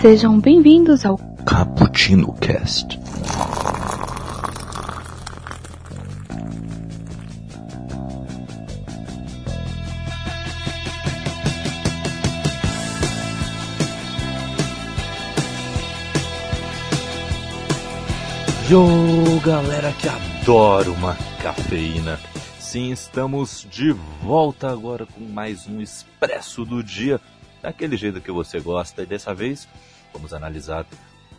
Sejam bem-vindos ao Cappuccino Cast. Yo, galera que adora uma cafeína. Sim, estamos de volta agora com mais um Expresso do Dia, daquele jeito que você gosta. E dessa vez vamos analisar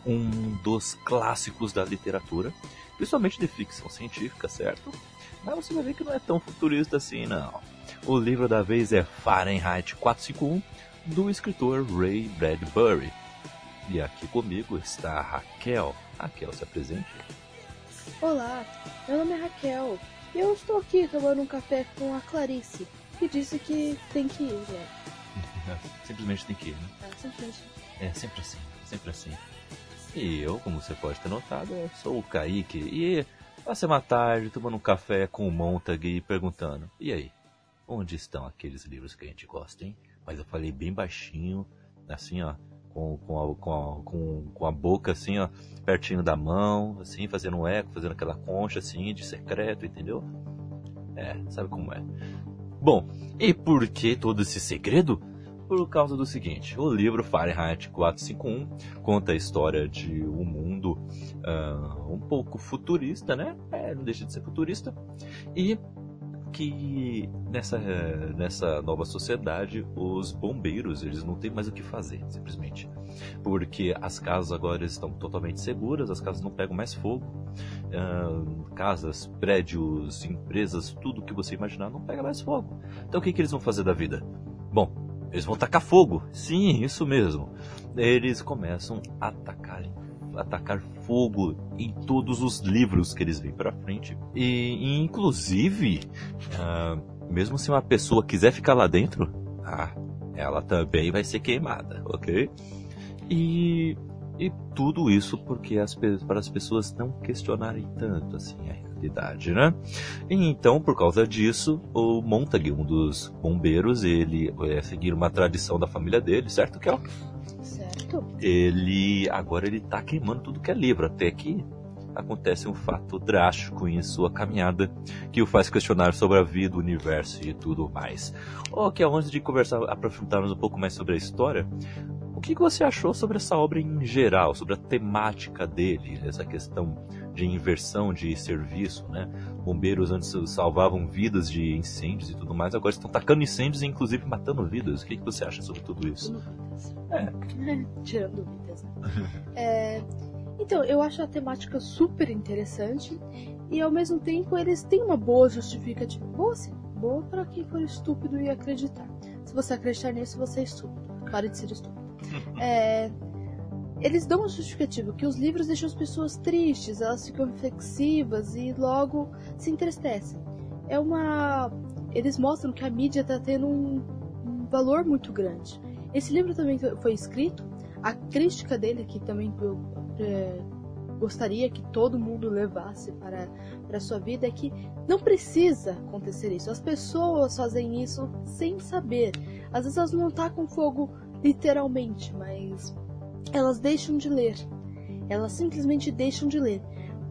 um dos clássicos da literatura, principalmente de ficção científica, certo? Mas você vai ver que não é tão futurista assim, não. O livro da vez é Fahrenheit 451, do escritor Ray Bradbury. E aqui comigo está a Raquel. Raquel, se apresente. Olá, meu nome é Raquel eu estou aqui tomando um café com a Clarice, que disse que tem que ir, né? Simplesmente tem que ir, né? É, simplesmente. É sempre assim, sempre assim. E eu, como você pode ter notado, eu sou o Kaique e passei uma tarde tomando um café com o Montag e perguntando: e aí, onde estão aqueles livros que a gente gosta, hein? Mas eu falei bem baixinho, assim, ó, com, com, a, com, a, com, com a boca assim, ó, pertinho da mão, assim, fazendo um eco, fazendo aquela concha assim, de secreto, entendeu? É, sabe como é. Bom, e por que todo esse segredo? Por causa do seguinte, o livro Fahrenheit 451 conta a história de um mundo uh, um pouco futurista, né? É, não deixa de ser futurista. E que nessa, nessa nova sociedade os bombeiros eles não têm mais o que fazer simplesmente. Porque as casas agora estão totalmente seguras as casas não pegam mais fogo. Uh, casas prédios empresas tudo que você imaginar não pega mais fogo. Então o que, que eles vão fazer da vida? Bom eles vão tacar fogo. Sim isso mesmo. Eles começam a atacar atacar fogo em todos os livros que eles vêm para frente. E, inclusive, uh, mesmo se uma pessoa quiser ficar lá dentro, ah, ela também vai ser queimada, ok? E, e tudo isso porque as, para as pessoas não questionarem tanto assim a realidade, né? E então, por causa disso, o Montague, um dos bombeiros, ele é seguir uma tradição da família dele, certo, Kel? Certo. Ele agora ele tá queimando tudo que é livro, até que acontece um fato drástico em sua caminhada que o faz questionar sobre a vida, o universo e tudo mais. Que antes de conversar, aprofundarmos um pouco mais sobre a história, o que você achou sobre essa obra em geral, sobre a temática dele, essa questão de inversão de serviço, né? Bombeiros antes salvavam vidas de incêndios e tudo mais, agora estão tacando incêndios e inclusive matando vidas. O que você acha sobre tudo isso? É. Tirando vidas, né? é, então, eu acho a temática super interessante e ao mesmo tempo eles têm uma boa justificativa. Boa sim, boa para quem for estúpido e acreditar. Se você acreditar nisso, você é estúpido. Pare de ser estúpido. É, eles dão uma justificativa que os livros deixam as pessoas tristes, elas ficam reflexivas e logo se entristecem. É uma. Eles mostram que a mídia está tendo um, um, valor muito grande. Esse livro também foi escrito. A crítica dele, que também eu é, gostaria que todo mundo levasse para, para sua vida, é que não precisa acontecer isso. As pessoas fazem isso sem saber. Às vezes elas não com fogo literalmente, mas elas deixam de ler. Elas simplesmente deixam de ler.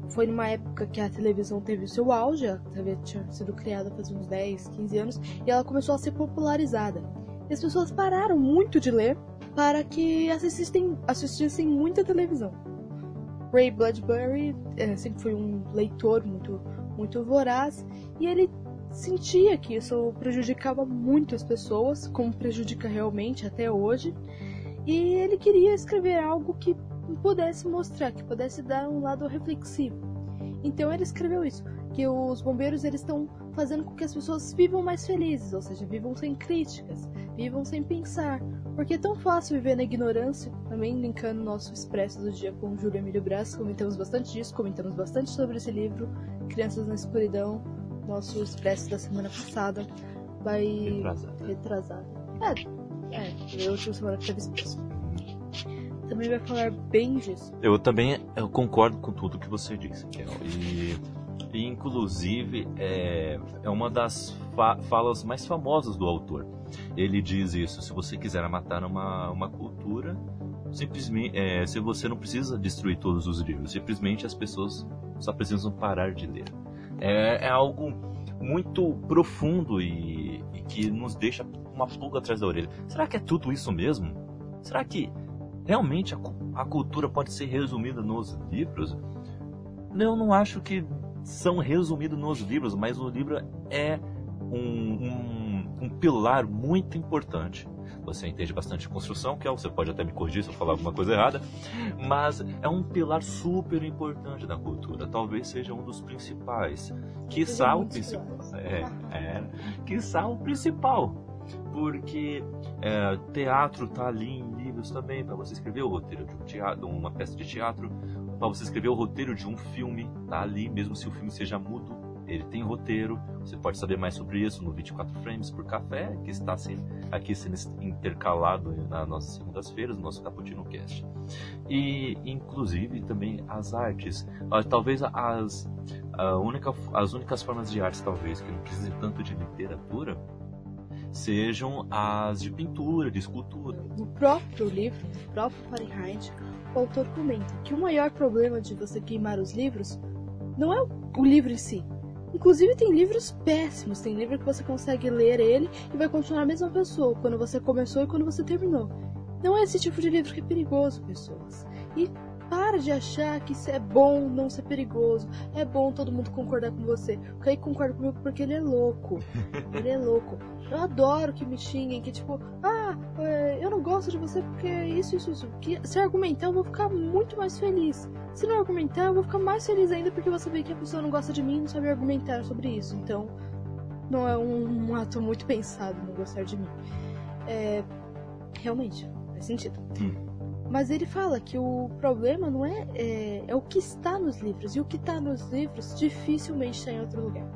Foi numa época que a televisão teve o seu auge, a TV tinha sido criada faz uns 10, 15 anos, e ela começou a ser popularizada. E as pessoas pararam muito de ler para que assistissem, assistissem muita televisão. Ray Bradbury é, sempre foi um leitor muito, muito voraz, e ele sentia que isso prejudicava muito as pessoas, como prejudica realmente até hoje, e ele queria escrever algo que pudesse mostrar, que pudesse dar um lado reflexivo. Então ele escreveu isso, que os bombeiros eles estão fazendo com que as pessoas vivam mais felizes, ou seja, vivam sem críticas, vivam sem pensar, porque é tão fácil viver na ignorância. Também linkando nosso expresso do dia com Júlio Emílio Brás, comentamos bastante disso, comentamos bastante sobre esse livro, Crianças na Escuridão, nosso expresso da semana passada vai Retrasado. É, é, a última semana que teve expresso. Também vai falar bem disso. Eu também eu concordo com tudo que você disse, Kel. E, e inclusive é, é uma das fa falas mais famosas do autor. Ele diz isso: se você quiser matar uma, uma cultura, simplesmente, é, se você não precisa destruir todos os livros, simplesmente as pessoas só precisam parar de ler. É, é algo muito profundo e, e que nos deixa uma pulga atrás da orelha. Será que é tudo isso mesmo? Será que realmente a, a cultura pode ser resumida nos livros? Eu não acho que são resumidos nos livros, mas o livro é um, um, um pilar muito importante você entende bastante de construção, que é, você pode até me corrigir se eu falar alguma coisa errada, mas é um pilar super importante da cultura, talvez seja um dos principais, quiçá o principal, é, é, quiçá o principal, porque é, teatro tá ali em livros também para você escrever o roteiro de um teatro, uma peça de teatro, para você escrever o roteiro de um filme, tá ali mesmo se o filme seja mudo ele tem roteiro, você pode saber mais sobre isso no 24 Frames por Café, que está aqui sendo intercalado nas nossas segundas-feiras, no nosso Cappuccino Cast. E, inclusive, também as artes. Ah, talvez as, única, as únicas formas de arte, talvez, que não precisem tanto de literatura, sejam as de pintura, de escultura. No próprio livro, no próprio Fahrenheit, o autor comenta que o maior problema de você queimar os livros não é o livro em si, Inclusive tem livros péssimos, tem livro que você consegue ler ele e vai continuar a mesma pessoa quando você começou e quando você terminou. Não é esse tipo de livro que é perigoso, pessoas. E para de achar que isso é bom não ser perigoso. É bom todo mundo concordar com você. O Kaique concorda comigo porque ele é louco. Ele é louco. Eu adoro que me xinguem, que tipo, ah, é, eu não gosto de você porque isso, isso, isso. Que, se argumentar, eu vou ficar muito mais feliz. Se não argumentar, eu vou ficar mais feliz ainda porque você vê que a pessoa não gosta de mim e não sabe argumentar sobre isso. Então, não é um, um ato muito pensado não gostar de mim. É, realmente, faz sentido. Hum. Mas ele fala que o problema não é, é, é o que está nos livros. E o que está nos livros dificilmente está em outro lugar.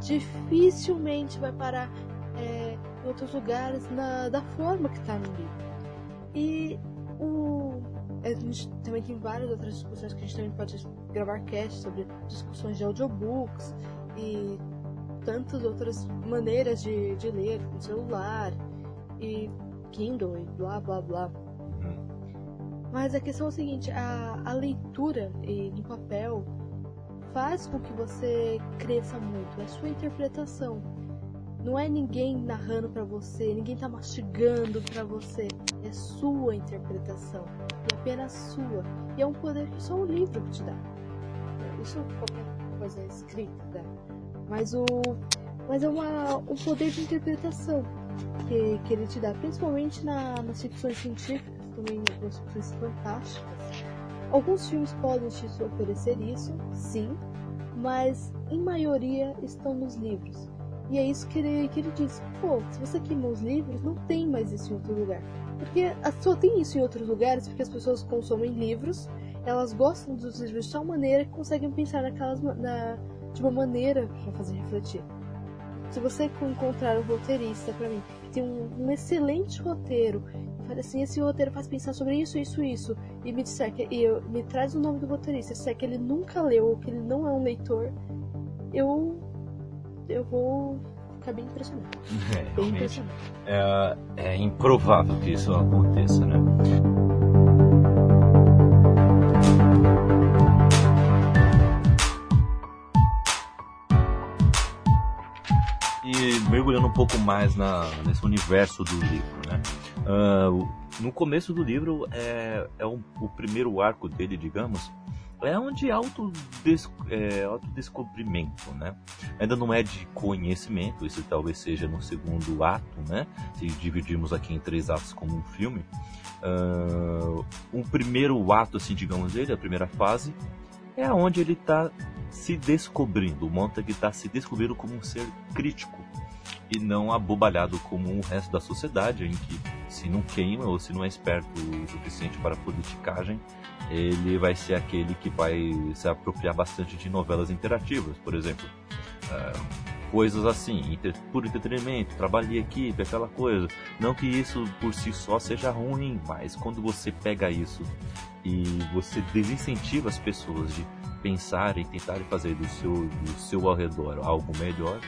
Dificilmente vai parar é, em outros lugares na, da forma que está no livro. E o, a gente também tem várias outras discussões que a gente também pode gravar cast sobre discussões de audiobooks e tantas outras maneiras de, de ler com celular e Kindle e blá blá blá. Mas a questão é o seguinte, a, a leitura no papel faz com que você cresça muito, é a sua interpretação. Não é ninguém narrando para você, ninguém tá mastigando para você, é sua interpretação, é apenas sua. E é um poder que só o livro te dá. Isso qualquer coisa escrita dá. Mas o mas é uma, um poder de interpretação que, que ele te dá, principalmente na, nas ficções científicas também algumas coisas fantásticas. Alguns filmes podem te oferecer isso, sim, mas em maioria estão nos livros. E é isso que ele, que ele diz: pô, se você queimou os livros, não tem mais isso em outro lugar. Porque só tem isso em outros lugares porque as pessoas consomem livros, elas gostam dos livros de tal maneira que conseguem pensar naquelas, na, de uma maneira para fazer refletir. Se você encontrar um roteirista para mim que tem um, um excelente roteiro fala assim, esse roteiro faz pensar sobre isso, isso, isso, e me disser que e eu, me traz o nome do roteirista, se é que ele nunca leu ou que ele não é um leitor, eu eu vou ficar bem impressionado. É, bem impressionado. É, é improvável que isso aconteça, né? Um pouco mais na, nesse universo do livro, né? Uh, no começo do livro é, é um, o primeiro arco dele, digamos, é um de é, autodescobrimento, né? Ainda não é de conhecimento, isso talvez seja no segundo ato, né? Se dividirmos aqui em três atos como um filme. Uh, um primeiro ato, assim, digamos dele, a primeira fase, é onde ele está se descobrindo. O Montag está se descobrindo como um ser crítico e não abobalhado como o resto da sociedade, em que se não queima ou se não é esperto o suficiente para politicagem, ele vai ser aquele que vai se apropriar bastante de novelas interativas, por exemplo. Uh, coisas assim, por entretenimento, trabalho em equipe, aquela coisa. Não que isso por si só seja ruim, mas quando você pega isso e você desincentiva as pessoas de pensar e tentar fazer do seu, do seu ao redor algo melhor,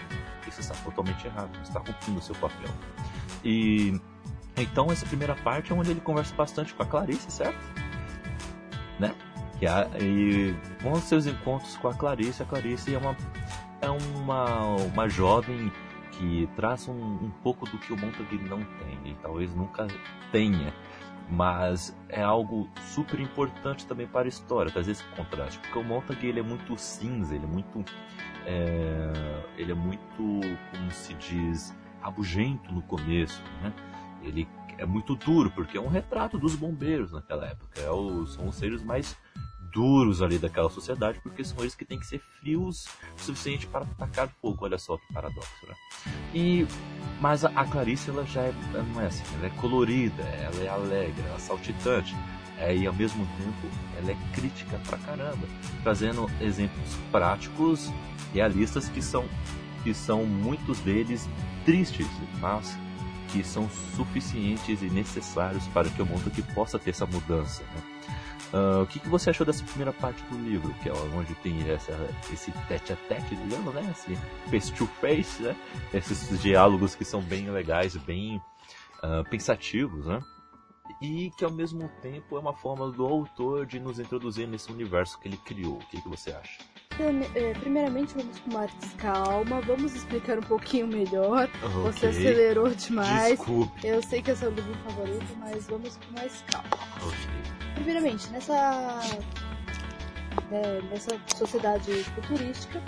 isso está totalmente errado, não está cumprindo o seu papel. E então essa primeira parte é onde ele conversa bastante com a Clarice, certo? Né? Que a, e seus encontros com a Clarice. A Clarice é uma é uma, uma jovem que traz um, um pouco do que o Montague não tem e talvez nunca tenha mas é algo super importante também para a história, trazer esse contraste, porque o Montague ele é muito cinza, ele é muito, é, ele é muito, como se diz, rabugento no começo, né? Ele é muito duro, porque é um retrato dos bombeiros naquela época, é o, são os seres mais duros ali daquela sociedade, porque são eles que têm que ser frios o suficiente para atacar fogo. Olha só que paradoxo, né? E mas a, Clarice ela já é, não é assim, ela é colorida, ela é alegre, ela é saltitante. É, e ao mesmo tempo ela é crítica pra caramba, trazendo exemplos práticos, realistas que são que são muitos deles tristes, mas que são suficientes e necessários para que o mundo que possa ter essa mudança. Né? Uh, o que, que você achou dessa primeira parte do livro, que é onde tem essa, esse tete a tete, digamos, né? Esse face to face, né? Esses diálogos que são bem legais, bem uh, pensativos, né? E que ao mesmo tempo é uma forma do autor de nos introduzir nesse universo que ele criou. O que, que você acha? É, primeiramente, vamos com mais calma, vamos explicar um pouquinho melhor. Okay. Você acelerou demais. Desculpe. Eu sei que é seu livro favorito, mas vamos com mais calma. Okay. Primeiramente, nessa, né, nessa sociedade futurística,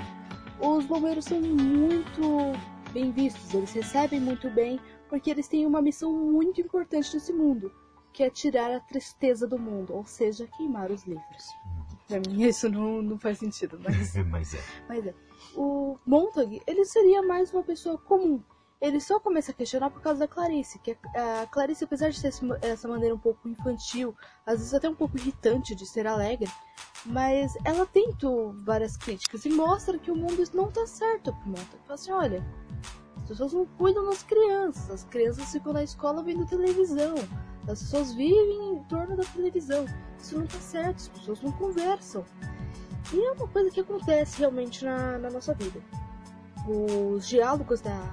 os bombeiros são muito bem vistos, eles recebem muito bem, porque eles têm uma missão muito importante nesse mundo, que é tirar a tristeza do mundo, ou seja, queimar os livros. Pra mim isso não, não faz sentido, mas... mas é. Mas é. O Montag, ele seria mais uma pessoa comum, ele só começa a questionar por causa da Clarice, que a Clarice, apesar de ter essa maneira um pouco infantil, às vezes até um pouco irritante de ser alegre, mas ela tentou várias críticas e mostra que o mundo não tá certo pro mundo. Fala assim, olha, as pessoas não cuidam das crianças, as crianças ficam na escola vendo televisão, as pessoas vivem em torno da televisão, isso não tá certo, as pessoas não conversam. E é uma coisa que acontece realmente na, na nossa vida. Os diálogos da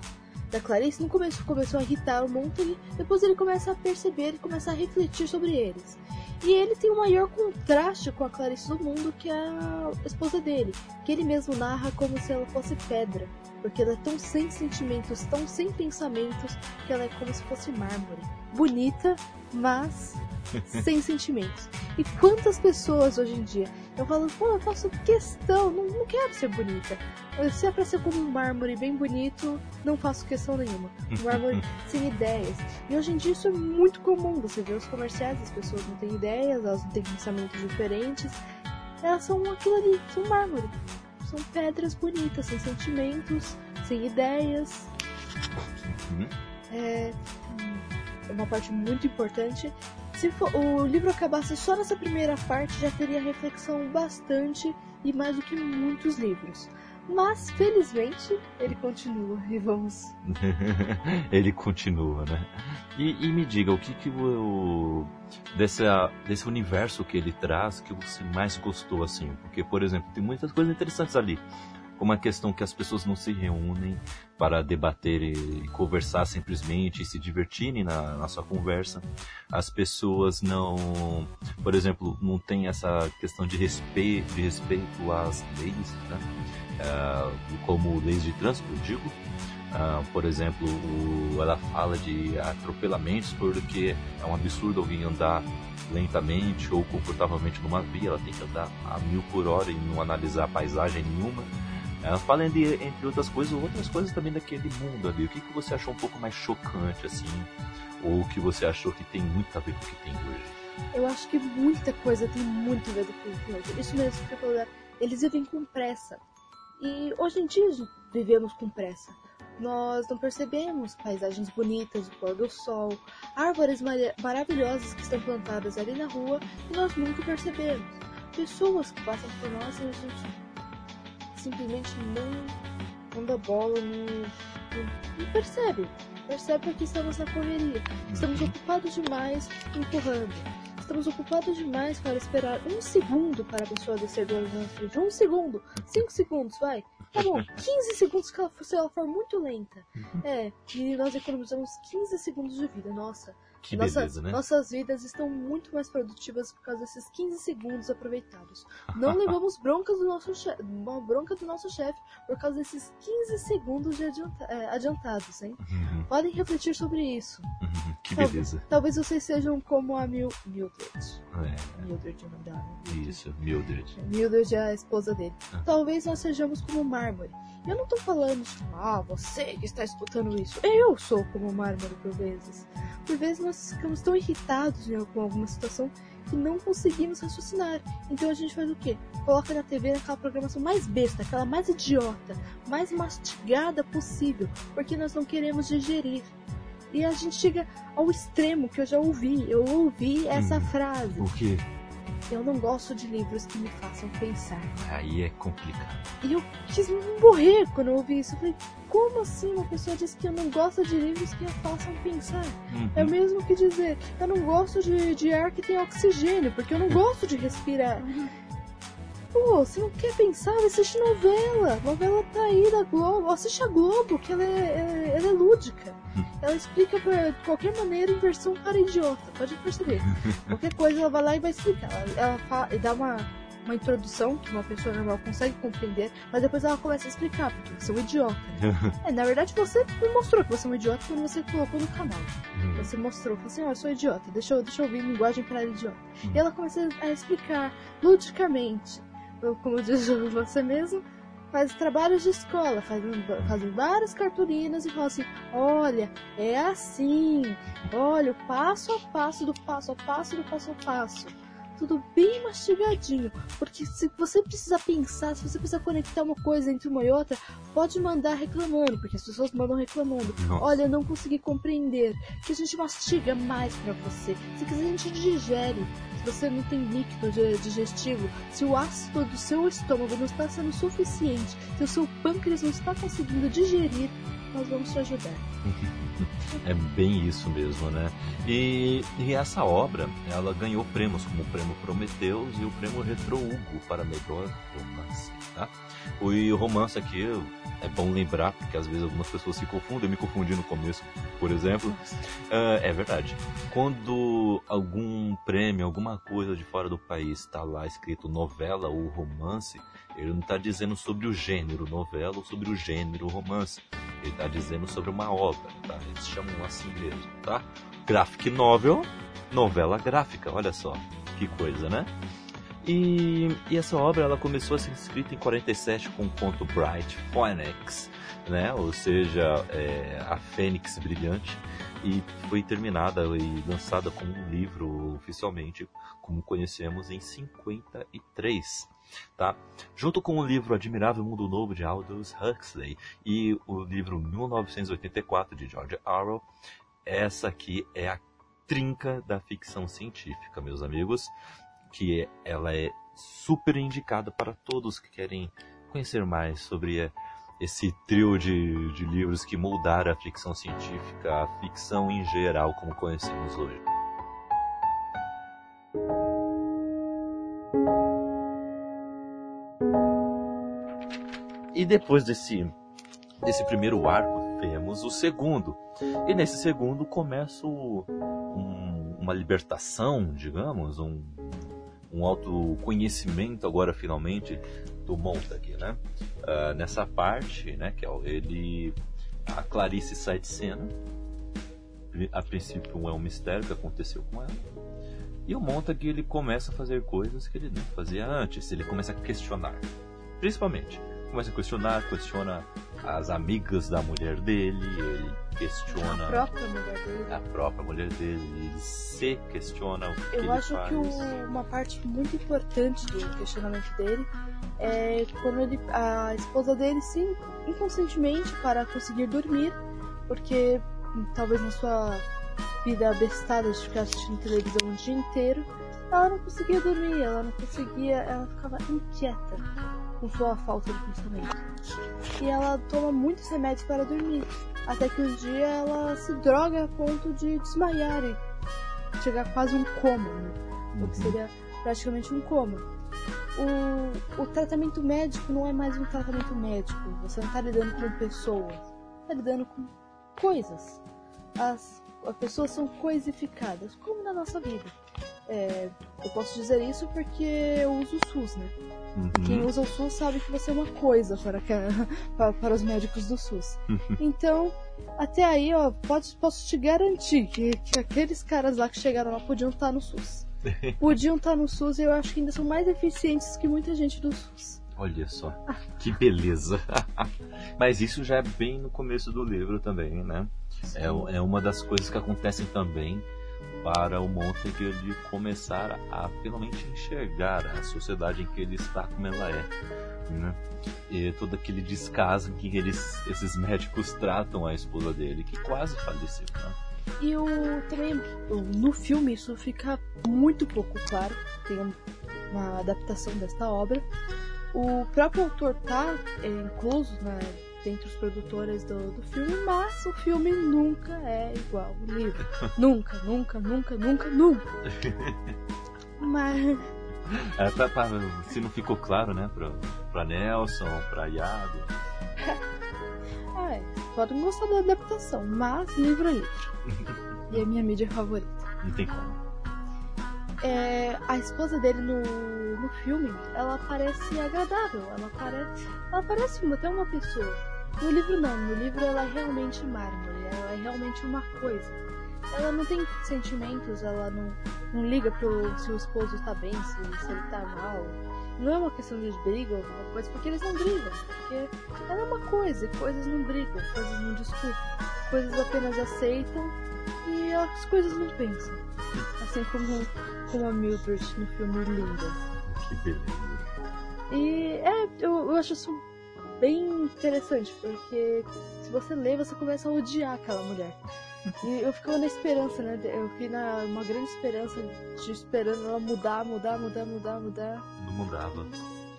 da Clarice no começo começou a irritar o Montague, depois ele começa a perceber e começa a refletir sobre eles. E ele tem o maior contraste com a Clarice do mundo, que é a esposa dele, que ele mesmo narra como se ela fosse pedra, porque ela é tão sem sentimentos, tão sem pensamentos, que ela é como se fosse mármore. Bonita, mas sem sentimentos. E quantas pessoas hoje em dia eu falo, pô, eu faço questão, não, não quero ser bonita. Se é pra ser como um mármore bem bonito, não faço questão nenhuma. Um mármore sem ideias. E hoje em dia isso é muito comum. Você vê os comerciais, as pessoas não têm ideias, elas não têm pensamentos diferentes. Elas são aquilo ali, são mármore. São pedras bonitas, sem sentimentos, sem ideias. Uhum. É, uma parte muito importante se for, o livro acabasse só nessa primeira parte, já teria reflexão bastante e mais do que muitos livros. Mas, felizmente, ele continua e vamos. ele continua, né? E, e, me diga, o que que o, desse, desse universo que ele traz que você mais gostou, assim? Porque, por exemplo, tem muitas coisas interessantes ali como a questão que as pessoas não se reúnem para debater e conversar simplesmente e se divertirem na, na sua conversa. As pessoas não, por exemplo, não tem essa questão de respeito, de respeito às leis, né? uh, como leis de trânsito, eu digo. Uh, por exemplo, o, ela fala de atropelamentos porque é um absurdo alguém andar lentamente ou confortavelmente numa via, ela tem que andar a mil por hora e não analisar paisagem nenhuma. Ela fala entre outras coisas, outras coisas também daquele mundo ali. O que, que você achou um pouco mais chocante, assim? Ou que você achou que tem muito a ver com o que tem hoje? Eu acho que muita coisa tem muito a ver com o que tem hoje. Isso mesmo que eu falei. Eles vivem com pressa. E hoje em dia vivemos com pressa. Nós não percebemos paisagens bonitas, o pôr do sol, árvores mar maravilhosas que estão plantadas ali na rua e nós nunca percebemos. Pessoas que passam por nós e a gente simplesmente não, não dá bola, não, não, percebe. Percebe que estamos na correria. Estamos ocupados demais empurrando. Estamos ocupados demais para esperar um segundo para a pessoa descer do avião Um segundo, cinco segundos, vai. Tá bom, 15 segundos se ela for muito lenta. É, e nós economizamos 15 segundos de vida. Nossa, Que nossa- beleza, né? nossas vidas estão muito mais produtivas por causa desses 15 segundos aproveitados. Não levamos broncas do nosso chefe, bronca do nosso chefe por causa desses 15 segundos de adianta- é, adiantados, hein? Uhum, Podem refletir sobre isso. uhum, que Tá- beleza. Talvez vocês sejam como a Mil Mildred. É, Mildred é o nome dela, né? isso, Mildred. Mildred é a esposa dele. Ah. Talvez nós sejamos como mármore. Eu não tô falando, ah, você que está escutando isso. Eu sou como mármore por vezes. Por vezes nós ficamos tão irritados em- com alguma situação que não conseguimos raciocinar. Então a gente faz o quê? Coloca na TV aquela programação mais besta, aquela mais idiota, mais mastigada possível, porque nós não queremos digerir. E a gente chega ao extremo que eu já ouvi. Eu ouvi essa Hum. frase. O que? Eu não gosto de livros que me façam pensar. Aí é complicado. E eu quis morrer quando eu ouvi isso. Eu falei, como assim uma pessoa diz que eu não gosto de livros que a façam pensar? Uhum. É o mesmo que dizer, eu não gosto de, de ar que tem oxigênio, porque eu não gosto de respirar. Pô, você não quer pensar? Assiste novela. Novela tá aí da Globo. Assiste a Globo, que ela é, é- ela é lúdica. Ela explica de qualquer maneira em versão para idiota. Pode perceber. Qualquer coisa ela vai lá e vai explicar. Ela, ela fa- dá uma, uma introdução que uma pessoa normal consegue compreender, mas depois ela começa a explicar, porque você é um idiota. né? É, na verdade você me mostrou que você é um idiota quando você colocou no canal. Hum. Você mostrou, falou assim, ó, eu sou idiota, deixa eu, deixa eu ouvir linguagem para idiota. Hum. E ela começa a explicar ludicamente, como diz você mesmo, faz trabalhos de escola, faz, fazem várias cartolinas e fala assim, olha, é assim, olha, o passo a passo do passo a passo do passo a passo. Tudo bem mastigadinho, porque se você precisa pensar, se você precisa conectar uma coisa entre uma e outra, pode mandar reclamando, porque as pessoas mandam reclamando. Nossa. Olha, eu não consegui compreender. Que a gente mastiga mais pra você. Se quiser, a gente digere. Você não tem líquido di- digestivo, se o ácido do seu estômago não está sendo suficiente, se o seu pâncreas não está conseguindo digerir, nós vamos te ajudar. É bem isso mesmo, né? E, e essa obra, ela ganhou prêmios como o prêmio Prometheus e o prêmio Retro Hugo para melhor romance, tá? O romance aqui é bom lembrar, porque às vezes algumas pessoas se confundem, eu me confundi no começo, por exemplo. Ah, é verdade. Quando algum prêmio, alguma coisa de fora do país está lá escrito novela ou romance, ele não está dizendo sobre o gênero novela ou sobre o gênero romance. Ele está dizendo sobre uma obra, tá? Eles chamam assim mesmo, tá? Graphic novel, novela gráfica, olha só, que coisa, né? E, e essa obra ela começou a ser escrita em 47 com o conto Bright Phoenix, né? Ou seja, é, a Fênix Brilhante, e foi terminada e lançada como um livro oficialmente, como conhecemos em 53 tá? Junto com o livro Admirável Mundo Novo de Aldous Huxley e o livro 1984 de George Orwell, essa aqui é a trinca da ficção científica, meus amigos, que ela é super indicada para todos que querem conhecer mais sobre esse trio de, de livros que moldaram a ficção científica, a ficção em geral como conhecemos hoje. Depois desse, desse primeiro arco, temos o segundo. E nesse segundo começa o- um- uma libertação, digamos, um, um autoconhecimento agora finalmente do Montag, né? Ah, nessa parte, né, que é ele... A Clarice sai de cena. A princípio é um mistério que aconteceu com ela. E o Montag ele começa a fazer coisas que ele não fazia antes. Ele começa a questionar. Principalmente, começa a questionar, questiona as amigas da mulher dele, ele questiona A própria mulher dele. a própria mulher dele, ele se questiona o que Eu ele acho faz. que o- uma parte muito importante do questionamento dele é quando ele, a esposa dele se inconscientemente para conseguir dormir, porque talvez na sua vida abestada de ficar assistindo televisão o dia inteiro, ela não conseguia dormir, ela não conseguia, ela ficava inquieta com sua falta de pensamento. E ela toma muitos remédios para dormir, até que um dia ela se droga a ponto de desmaiar e chegar a quase um coma, né? o que seria praticamente um coma. o, o tratamento médico não é mais um tratamento médico. Você não está lidando com pessoas, está lidando com coisas. As, as pessoas são coisificadas, como na nossa vida. É, eu posso dizer isso porque eu uso o SUS, né? Uhum. Quem usa o SUS sabe que você é uma coisa para, para, para os médicos do SUS. Então, até aí, ó, pode, posso te garantir que, que aqueles caras lá que chegaram lá podiam estar no SUS. Podiam estar no SUS e eu acho que ainda são mais eficientes que muita gente do SUS. Olha só, que beleza. Mas isso já é bem no começo do livro também, né? É, é uma das coisas que acontecem também para o Montag ele começar a finalmente enxergar a sociedade em que ele está como ela é. Né? E todo aquele descaso que eles, esses médicos tratam a esposa dele, que quase faleceu. Né? E o, também no filme isso fica muito pouco claro. Tem uma adaptação desta obra. O próprio autor tá é, incluso na, dentre os produtores do, do filme, mas o filme nunca é igual ao livro. nunca, nunca, nunca, nunca, nunca. mas. É, pra, pra, se não ficou claro, né, pra, pra Nelson, pra Iago. ah, é. Podem gostar da adaptação, mas livro é livro. e é minha mídia favorita. Não tem como. É, a esposa dele no, no filme, ela parece agradável, ela parece, ela parece até uma pessoa. No livro não, no livro ela é realmente mármore, ela é realmente uma coisa. Ela não tem sentimentos, ela não, não liga pro se o esposo tá bem, se, se ele tá mal. Não é uma questão de briga ou alguma coisa, porque eles não brigam. Porque ela é uma coisa, e coisas não brigam, coisas não discutem, coisas apenas aceitam e as coisas não pensam. Assim como, como a Mildred no filme Linda. Que beleza. E é, eu, eu acho isso bem interessante, porque se você lê, você começa a odiar aquela mulher. E eu ficava na esperança, né? Eu fiquei na uma grande esperança de esperando ela mudar, mudar, mudar, mudar, mudar. Não mudava.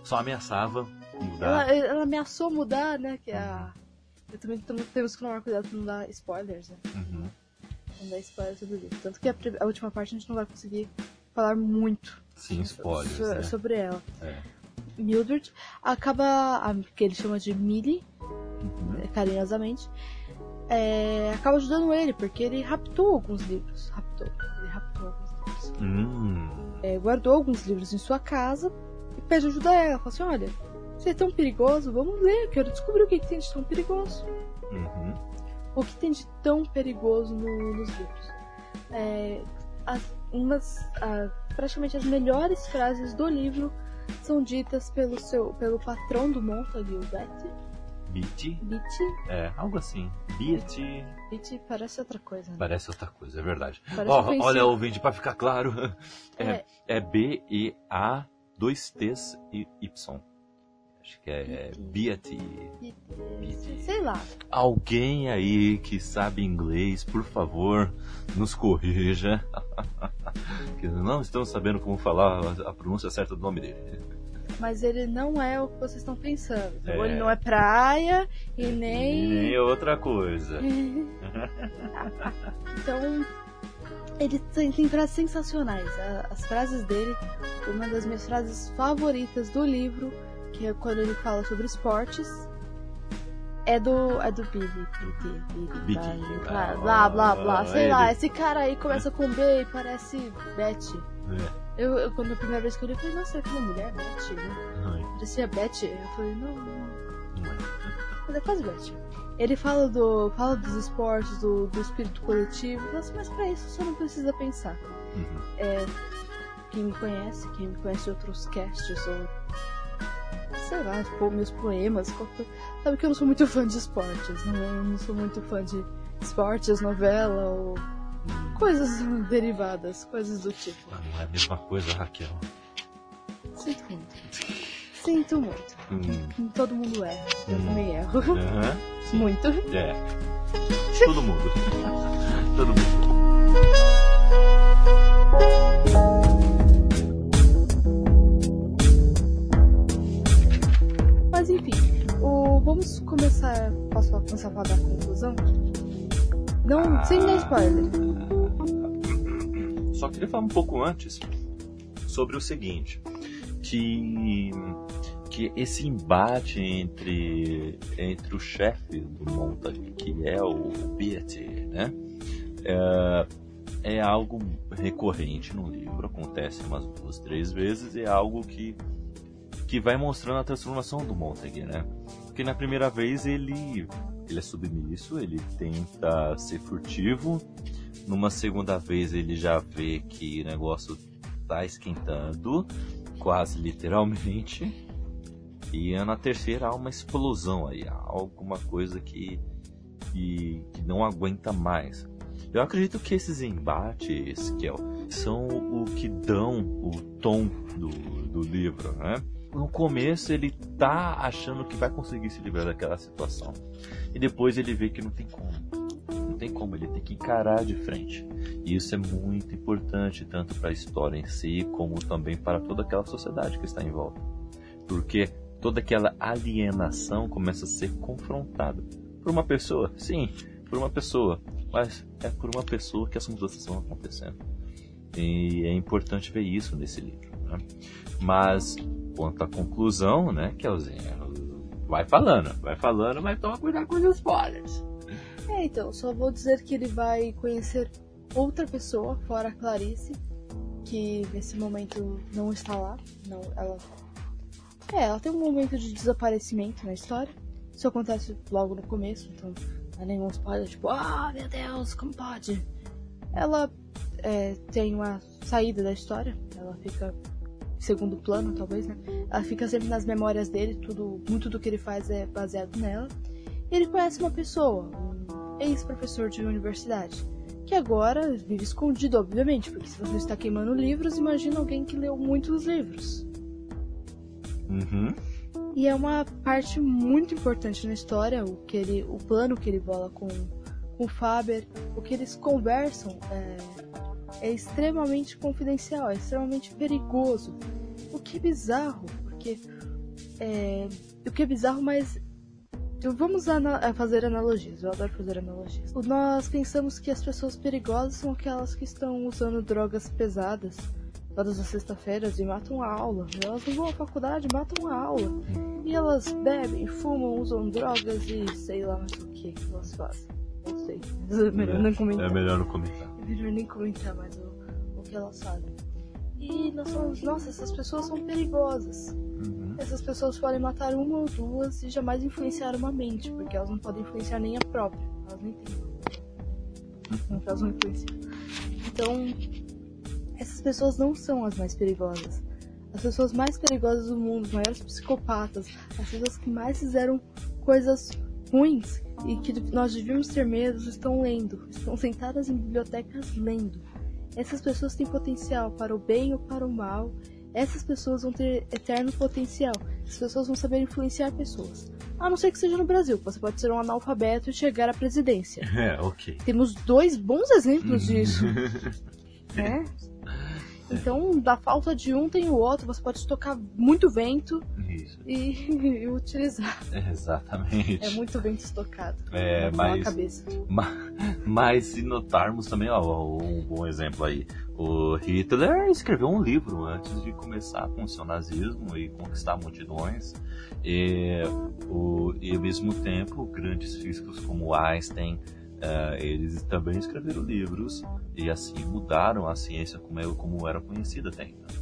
Só ameaçava mudar. Ela, ela ameaçou mudar, né? Que é a. Eu também temos que tomar cuidado pra não dar spoilers, né? Uhum. Não dar spoilers sobre o livro. Tanto que a, a, última parte a gente não vai conseguir falar muito Sim, spoilers, so, né? sobre ela. É. Mildred acaba, a, que ele chama de Millie, Uhum. carinhosamente, é, acaba ajudando ele, porque ele raptou alguns livros. Raptou. Ele raptou alguns livros. Hum. É, guardou alguns livros em sua casa e pede ajuda a ela. Falou assim: olha, isso é tão perigoso, vamos ler, eu quero descobrir o que, que tem de tão perigoso. Uhum. O que tem de tão perigoso no- nos livros. É, as, umas, a- praticamente as melhores frases do livro são ditas pelo, seu, pelo patrão do Montague, o Betty. Beat? Betty? É, algo assim. Beat Betty parece outra coisa, né? parece outra coisa, é verdade. Ofensivo. olha, ouvinte, pra ficar claro. É, É. é B-E-A, dois T's e Y. Acho que é Beat. Betty. Sei lá. Alguém aí que sabe inglês, por favor, nos corrija. que não estamos sabendo como falar a pronúncia certa do nome dele. Mas ele não é o que vocês estão pensando. É. Ele não é praia e E nem. nem outra coisa. Então, ele tem, tem frases sensacionais. As frases dele, uma das minhas frases favoritas do livro, que é quando ele fala sobre esportes, é do, é do Billy. Billy, blá, blá, blá, blá, sei lá. Esse cara aí começa com B e parece Betty. É. Eu, eu, quando a primeira vez que eu li, eu falei, nossa, é aquela mulher, Betty, né? Parecia Betty. Eu falei, não, não. é. Mas é quase Betty. Ele fala do. fala dos esportes, do, do espírito coletivo. Fala assim, mas pra isso você não precisa pensar. Uhum. É, quem me conhece, quem me conhece de outros casts ou. Sei lá, tipo, meus poemas, qualquer... sabe que eu não sou muito fã de esportes, né? Eu não sou muito fã de esportes, novela ou coisas derivadas, coisas do tipo. Ah, Não é a mesma coisa, Raquel. Sinto muito. Sinto muito. Hum. Todo mundo erra. Eu Hum. também erro. Muito. É. Todo mundo. Todo mundo. Sem dar spoiler. Só queria falar um pouco antes sobre o seguinte. que que esse embate entre entre o chefe do Montag, que é o Beatty, né? É, é algo recorrente no livro, acontece umas duas, três vezes, e é algo que, que vai mostrando a transformação do Montag, né? Porque na primeira vez ele, ele é submisso, ele tenta ser furtivo, numa segunda vez ele já vê que o negócio tá esquentando, quase literalmente, e na terceira há uma explosão aí, há alguma coisa que, que, que não aguenta mais. Eu acredito que esses embates, Kel, são o que dão o tom do, do livro, né? No começo ele tá achando que vai conseguir se livrar daquela situação. E depois ele vê que não tem como. Não tem como, ele tem que encarar de frente. E isso é muito importante, tanto para a história em si, como também para toda aquela sociedade que está em volta. Porque toda aquela alienação começa a ser confrontada por uma pessoa, sim, por uma pessoa, mas é por uma pessoa que as mudanças estão acontecendo. E é importante ver isso nesse livro. Né? Mas, quanto à conclusão, né, Kelzinha, vai falando, vai falando, mas toma cuidado com os spoilers. É, então, só vou dizer que ele vai conhecer outra pessoa, fora a Clarice, que nesse momento não está lá. Não, ela. É, ela tem um momento de desaparecimento na história. Isso acontece logo no começo, então não é nenhum spoiler, tipo, ah, meu Deus, como pode? Ela é, tem uma saída da história, ela fica segundo plano, talvez, né? Ela fica sempre nas memórias dele, tudo, muito do que ele faz é baseado nela. E ele conhece uma pessoa, um ex-professor de universidade, que agora vive escondido, obviamente, porque se você está queimando livros, imagina alguém que leu muitos livros. Uhum. E é uma parte muito importante na história, o, que ele, o plano que ele bola com, com o Faber, o que eles conversam é, é extremamente confidencial, é extremamente perigoso. O que é bizarro, porque. É, o que é bizarro, mas. Vamos ana fazer analogias, eu adoro fazer analogias. Nós pensamos que as pessoas perigosas são aquelas que estão usando drogas pesadas todas as sextas-feiras e matam a aula. Elas não vão à faculdade, matam a aula. E elas bebem, fumam, usam drogas e sei lá mais o que que elas fazem. Não sei. É melhor é, não comentar. É melhor não comentar. É melhor nem comentar mais o, o que elas fazem. E nós falamos, nossa, essas pessoas são perigosas. Uhum. Essas pessoas podem matar uma ou duas e jamais influenciar uma mente, porque elas não podem influenciar nem a própria. Elas nem têm. Então elas não influenciam. Então, essas pessoas não são as mais perigosas. As pessoas mais perigosas do mundo, os maiores psicopatas, as pessoas que mais fizeram coisas ruins e que nós devíamos ter medo, estão lendo, estão sentadas em bibliotecas lendo. Essas pessoas têm potencial para o bem ou para o mal. Essas pessoas vão ter eterno potencial. Essas pessoas vão saber influenciar pessoas. A não ser que seja no Brasil, você pode ser um analfabeto e chegar à presidência. É, ok. Temos dois bons exemplos disso. né? Então, da falta de um tem o outro, você pode tocar muito vento e, e, utilizar. É, exatamente. É muito vento estocado. É, mas, mas, mas se notarmos também, ó, um bom exemplo aí. O Hitler escreveu um livro antes de começar com o seu nazismo e conquistar multidões. E, o, e ao mesmo tempo, grandes físicos como Einstein, Uh, eles também escreveram livros e assim mudaram a ciência como, é, como era conhecida até então.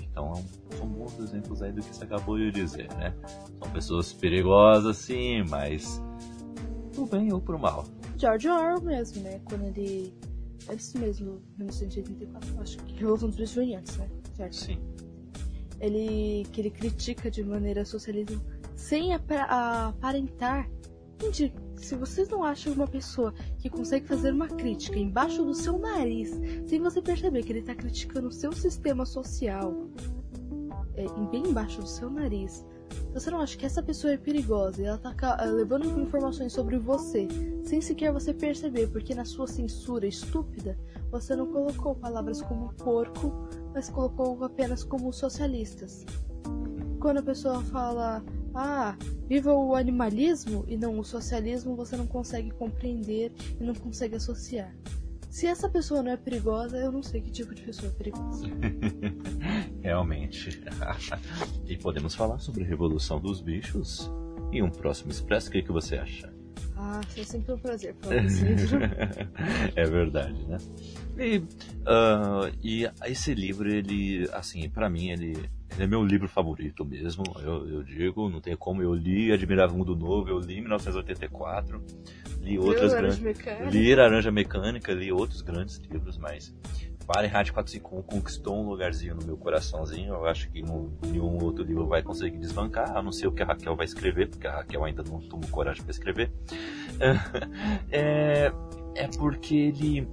Então são bons exemplos aí do que você acabou de dizer, né? São pessoas perigosas sim, mas pro bem ou pro mal. George Orwell mesmo, né? Quando ele. Antes mesmo, 1984, acho que Revolução dos Bichos antes, né? Certo? Sim. Ele. que ele critica de maneira socialismo sem aparentar Gente, se vocês não acham uma pessoa que consegue fazer uma crítica embaixo do seu nariz, sem você perceber que ele está criticando o seu sistema social, é, bem embaixo do seu nariz, você não acha que essa pessoa é perigosa e ela está levando informações sobre você, sem sequer você perceber, porque na sua censura estúpida, você não colocou palavras como porco, mas colocou apenas como socialistas. Quando a pessoa fala ah, viva o animalismo e não o socialismo, você não consegue compreender e não consegue associar. Se essa pessoa não é perigosa, eu não sei que tipo de pessoa é perigosa. Realmente. e podemos falar sobre a Revolução dos Bichos em um próximo Expresso. O que, que você acha? Ah, é sempre um prazer falar desse livro. é verdade, né? E, uh, e esse livro, ele, assim, para mim, ele, ele, é meu livro favorito mesmo. Eu, eu, digo, não tem como. Eu li Admirável Mundo Novo, eu li 1984, li outras grandes. Li Laranja Mecânica, li outros grandes livros, mas Fahrenheit 451 conquistou um lugarzinho no meu coraçãozinho. Eu acho que nenhum outro livro vai conseguir desbancar, a não ser o que a Raquel vai escrever, porque a Raquel ainda não tomou coragem para escrever. É, é porque ele,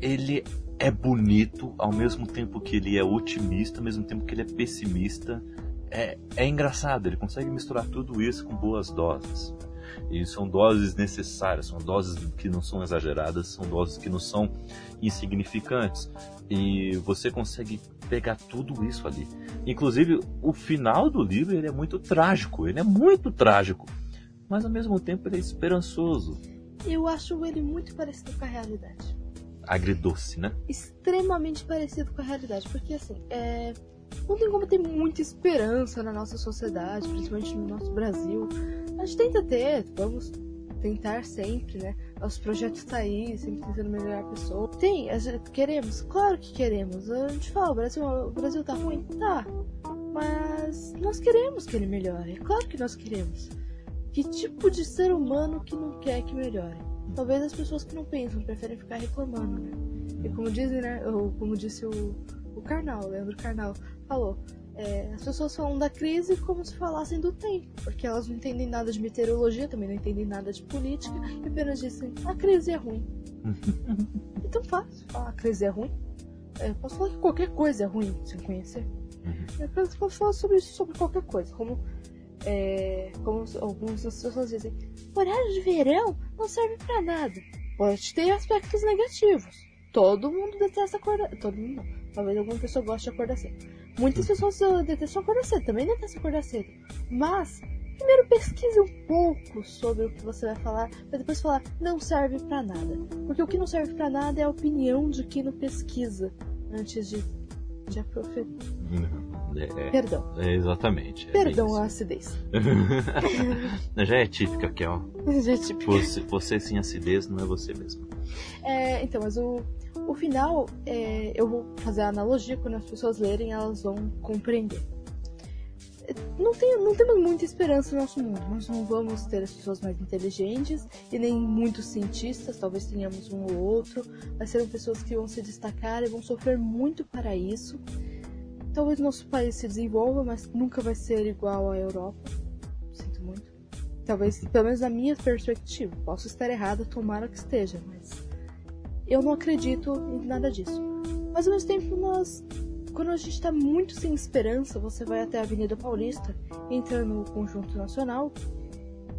ele é bonito, ao mesmo tempo que ele é otimista, ao mesmo tempo que ele é pessimista. É, é engraçado, ele consegue misturar tudo isso com boas doses. E são doses necessárias, são doses que não são exageradas, são doses que não são insignificantes. E você consegue pegar tudo isso ali. Inclusive, o final do livro ele é muito trágico, ele é muito trágico, mas ao mesmo tempo ele é esperançoso. Eu acho ele muito parecido com a realidade. Agridoce, né? Extremamente parecido com a realidade, porque assim, é não tem como ter muita esperança na nossa sociedade, principalmente no nosso Brasil. A gente tenta ter, vamos tentar sempre, né? Os projetos tá aí, sempre tentando melhorar a pessoa. Tem, queremos, claro que queremos. A gente fala, o Brasil, o Brasil tá ruim? Tá. Mas nós queremos que ele melhore. É claro que nós queremos. Que tipo de ser humano que não quer que melhore? Talvez as pessoas que não pensam preferem ficar reclamando, né? E como dizem, né? Ou como disse o, o Karnal, Leandro Karnal, falou. É, as pessoas falam da crise como se falassem do tempo, porque elas não entendem nada de meteorologia, também não entendem nada de política, e apenas dizem a crise é ruim. então fácil falar a crise é ruim. É, posso falar que qualquer coisa é ruim sem conhecer. Uhum. É apenas posso falar sobre isso, sobre qualquer coisa, como, é, como algumas pessoas dizem, horário de verão não serve para nada. Pode ter aspectos negativos. Todo mundo detesta acordar. Todo mundo não Talvez alguma pessoa goste de acordar cedo. Muitas pessoas detestam acordar cedo, também detestam acordar cedo. Mas, primeiro pesquise um pouco sobre o que você vai falar, para depois falar, não serve para nada. Porque o que não serve para nada é a opinião de quem não pesquisa antes de, de aproferir. É, Perdão. É, exatamente. É Perdão a acidez. Já é típica, Kel. Já é típica. Você, você sem acidez não é você mesmo. É, então, mas o, o final, é, eu vou fazer a analogia, quando as pessoas lerem, elas vão compreender. Não, tem, não temos muita esperança no nosso mundo. Nós não vamos ter as pessoas mais inteligentes e nem muitos cientistas, talvez tenhamos um ou outro, mas serão pessoas que vão se destacar e vão sofrer muito para isso. Talvez nosso país se desenvolva, mas nunca vai ser igual à Europa. Sinto muito. Talvez, pelo menos na minha perspectiva. Posso estar errada, tomara que esteja, mas eu não acredito em nada disso. Mas ao mesmo tempo, nós, quando a gente está muito sem esperança, você vai até a Avenida Paulista, entra no Conjunto Nacional,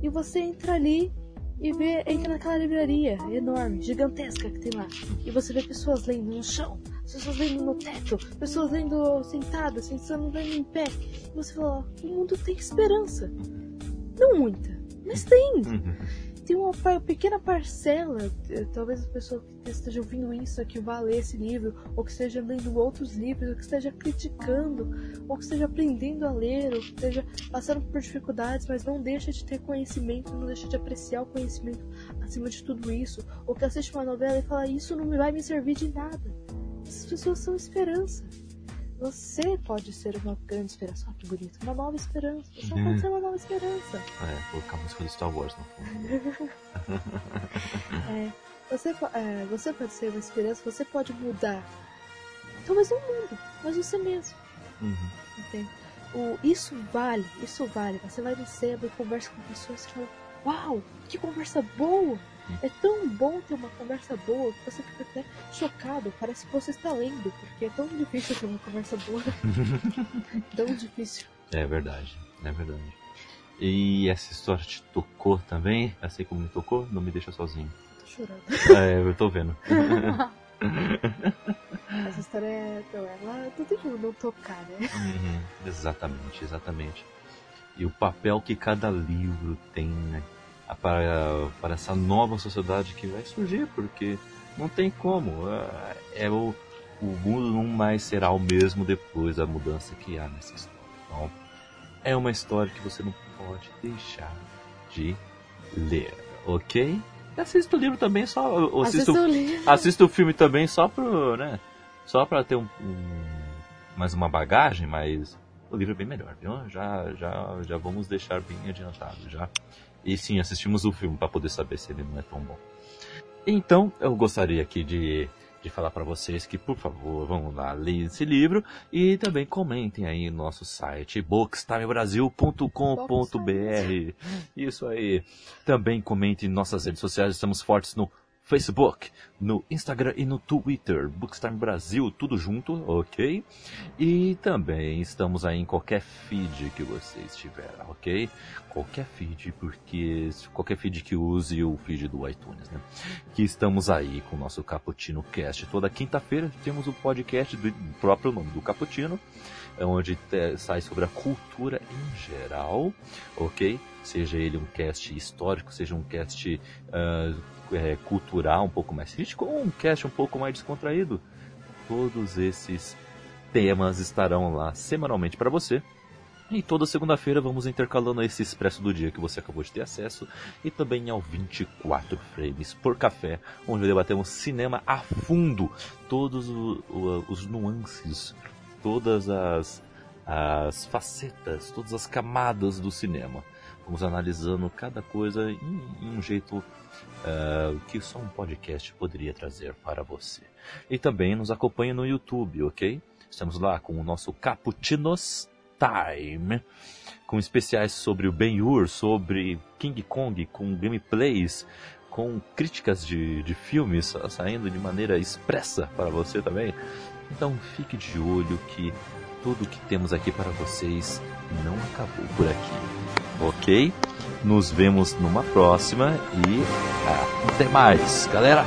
e você entra ali e vê, entra naquela livraria enorme, gigantesca que tem lá. E você vê pessoas lendo no chão, pessoas lendo no teto, pessoas lendo sentadas, pessoas lendo em pé. E você fala, o mundo tem esperança. Não muita, mas tem. Uhum tem uma pequena parcela, eh, talvez a pessoa que esteja ouvindo isso, que vá ler esse livro, ou que esteja lendo outros livros, ou que esteja criticando, ou que esteja aprendendo a ler, ou que esteja passando por dificuldades, mas não deixa de ter conhecimento, não deixa de apreciar o conhecimento acima de tudo isso, ou que assiste uma novela e fala: Isso não vai me servir de nada. Essas pessoas são esperança. Você pode ser uma grande esperança. Ah, que bonito. Uma nova esperança. Você pode ser uma nova esperança. É, colocar música do Star Wars no fundo. é, você, é, você pode ser uma esperança, você pode mudar. Talvez o mundo, mas você mesmo. Uhum. Entende? O, isso vale, isso vale. Você vai no e conversa com pessoas e fala, uau, que conversa boa! É tão bom ter uma conversa boa que você fica até chocado. Parece que você está lendo, porque é tão difícil ter uma conversa boa. tão difícil. É verdade, é verdade. E essa história te tocou também? Assim como me tocou? Não me deixa sozinho. Tô chorando. É, eu tô vendo. essa história é. Então, ela não tem como não tocar, né? Uhum, exatamente, exatamente. E o papel que cada livro tem né? Para, para essa nova sociedade que vai surgir, porque Não tem como. É, é o, o mundo não mais será o mesmo depois da mudança que há nessa história. Então, é uma história que você não pode deixar de ler, ok? Assista o livro também só. Assista o, livro. assista o filme também só pro, né? Só pra ter um, um, mais uma bagagem, mas o livro é bem melhor, viu? Já, já, já vamos deixar bem adiantado já. E sim, assistimos o filme para poder saber se ele não é tão bom. Então, eu gostaria aqui de de falar para vocês que, por favor, vamos lá, leiam esse livro e também comentem aí no nosso site bookstimebrasil.com.br. Isso aí. Também comentem em nossas redes sociais, estamos fortes no Facebook, no Instagram e no Twitter. Bookstime Brasil, tudo junto, ok? E também estamos aí em qualquer feed que você estiver, ok? Qualquer feed, porque qualquer feed que use o feed do iTunes, né? Que estamos aí com o nosso Cappuccino Cast. Toda quinta-feira temos o podcast do próprio nome do Cappuccino, onde sai sobre a cultura em geral, ok? Seja ele um cast histórico, seja um cast uh, é, cultural um pouco mais crítico ou um cast um pouco mais descontraído. Todos esses temas estarão lá semanalmente para você. E toda segunda-feira vamos intercalando esse expresso do dia que você acabou de ter acesso e também ao 24 frames por café, onde debatemos cinema a fundo, todos os nuances, todas as, as facetas, todas as camadas do cinema. Vamos analisando cada coisa em, em um jeito uh, que só um podcast poderia trazer para você. E também nos acompanhe no YouTube, ok? Estamos lá com o nosso Caputinos Time, com especiais sobre o Ben-Hur, sobre King Kong, com gameplays, com críticas de, de filmes saindo de maneira expressa para você também. Então fique de olho que tudo que temos aqui para vocês não acabou por aqui, ok? Nos vemos numa próxima e até mais, galera!